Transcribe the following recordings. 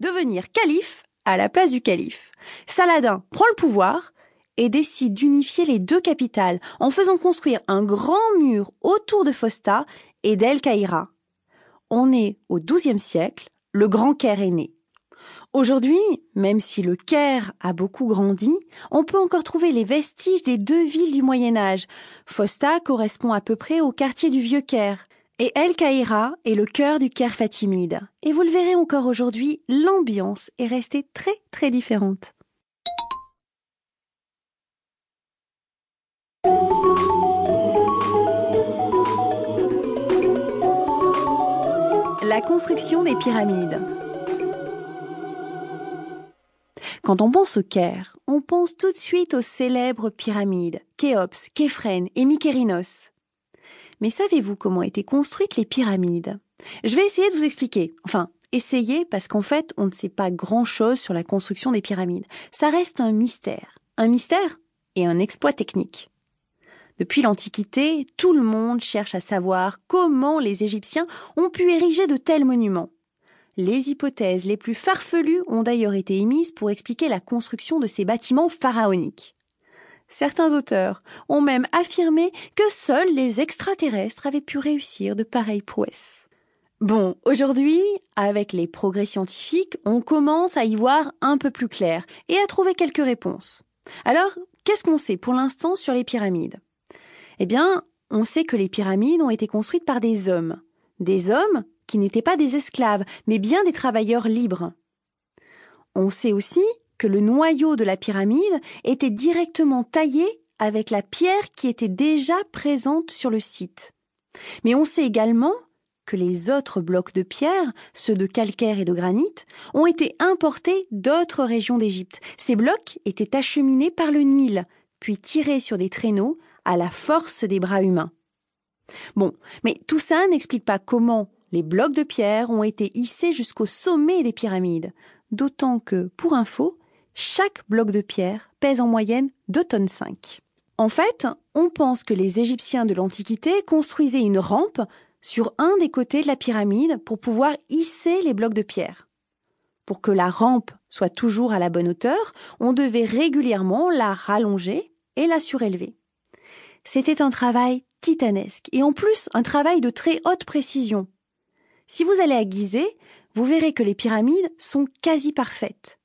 devenir calife à la place du calife. Saladin prend le pouvoir et décide d'unifier les deux capitales en faisant construire un grand mur autour de Fosta et d'El Caïra. On est au XIIe siècle, le Grand Caire est né. Aujourd'hui, même si le Caire a beaucoup grandi, on peut encore trouver les vestiges des deux villes du Moyen Âge. Fosta correspond à peu près au quartier du Vieux Caire, et El Caïra est le cœur du Caire fatimide. Et vous le verrez encore aujourd'hui, l'ambiance est restée très très différente. La construction des pyramides. Quand on pense au Caire, on pense tout de suite aux célèbres pyramides, Khéops, Képhrène et Mykérinos. Mais savez-vous comment étaient construites les pyramides? Je vais essayer de vous expliquer. Enfin, essayer parce qu'en fait, on ne sait pas grand-chose sur la construction des pyramides. Ça reste un mystère. Un mystère et un exploit technique. Depuis l'Antiquité, tout le monde cherche à savoir comment les Égyptiens ont pu ériger de tels monuments. Les hypothèses les plus farfelues ont d'ailleurs été émises pour expliquer la construction de ces bâtiments pharaoniques. Certains auteurs ont même affirmé que seuls les extraterrestres avaient pu réussir de pareilles prouesses. Bon, aujourd'hui, avec les progrès scientifiques, on commence à y voir un peu plus clair et à trouver quelques réponses. Alors, qu'est-ce qu'on sait pour l'instant sur les pyramides? Eh bien, on sait que les pyramides ont été construites par des hommes. Des hommes qui n'étaient pas des esclaves, mais bien des travailleurs libres. On sait aussi que le noyau de la pyramide était directement taillé avec la pierre qui était déjà présente sur le site. Mais on sait également que les autres blocs de pierre, ceux de calcaire et de granit, ont été importés d'autres régions d'Égypte. Ces blocs étaient acheminés par le Nil, puis tirés sur des traîneaux à la force des bras humains. Bon, mais tout ça n'explique pas comment les blocs de pierre ont été hissés jusqu'au sommet des pyramides, d'autant que, pour info, chaque bloc de pierre pèse en moyenne 2 tonnes 5. En fait, on pense que les Égyptiens de l'Antiquité construisaient une rampe sur un des côtés de la pyramide pour pouvoir hisser les blocs de pierre. Pour que la rampe soit toujours à la bonne hauteur, on devait régulièrement la rallonger et la surélever. C'était un travail titanesque et en plus un travail de très haute précision. Si vous allez à Gizeh, vous verrez que les pyramides sont quasi parfaites.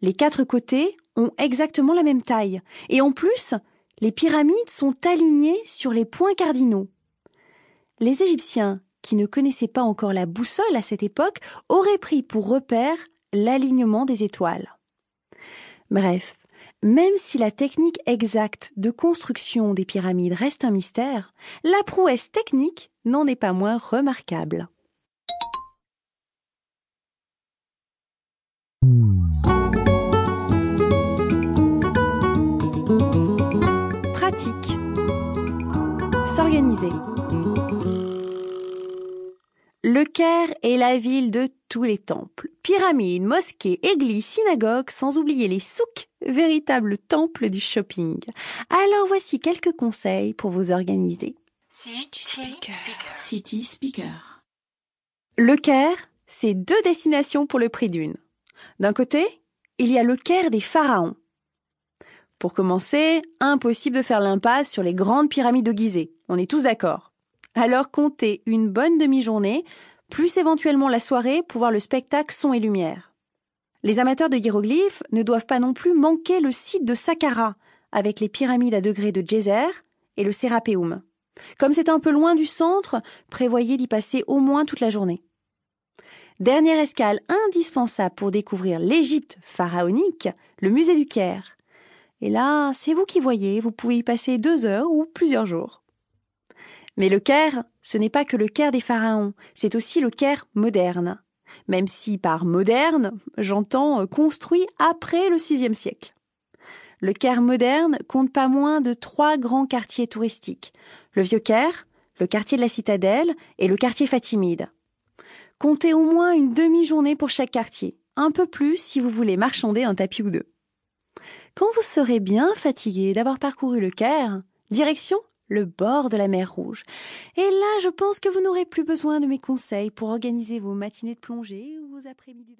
Les quatre côtés ont exactement la même taille. Et en plus, les pyramides sont alignées sur les points cardinaux. Les Égyptiens, qui ne connaissaient pas encore la boussole à cette époque, auraient pris pour repère l'alignement des étoiles. Bref, même si la technique exacte de construction des pyramides reste un mystère, la prouesse technique n'en est pas moins remarquable. S'organiser. Le Caire est la ville de tous les temples. Pyramides, mosquées, églises, synagogues, sans oublier les souks, véritables temples du shopping. Alors voici quelques conseils pour vous organiser. City Speaker. City Speaker. Le Caire, c'est deux destinations pour le prix d'une. D'un côté, il y a le Caire des pharaons. Pour commencer, impossible de faire l'impasse sur les grandes pyramides de Gizeh. On est tous d'accord. Alors comptez une bonne demi-journée, plus éventuellement la soirée pour voir le spectacle son et lumière. Les amateurs de hiéroglyphes ne doivent pas non plus manquer le site de Saqqara, avec les pyramides à degrés de Djezer et le Sérapéum. Comme c'est un peu loin du centre, prévoyez d'y passer au moins toute la journée. Dernière escale indispensable pour découvrir l'Égypte pharaonique, le musée du Caire. Et là, c'est vous qui voyez, vous pouvez y passer deux heures ou plusieurs jours. Mais le Caire, ce n'est pas que le Caire des pharaons, c'est aussi le Caire moderne. Même si par moderne, j'entends construit après le VIe siècle. Le Caire moderne compte pas moins de trois grands quartiers touristiques. Le Vieux Caire, le quartier de la Citadelle et le quartier fatimide. Comptez au moins une demi-journée pour chaque quartier, un peu plus si vous voulez marchander un tapis ou deux. Quand vous serez bien fatigué d'avoir parcouru le Caire, direction le bord de la mer Rouge. Et là, je pense que vous n'aurez plus besoin de mes conseils pour organiser vos matinées de plongée ou vos après-midi de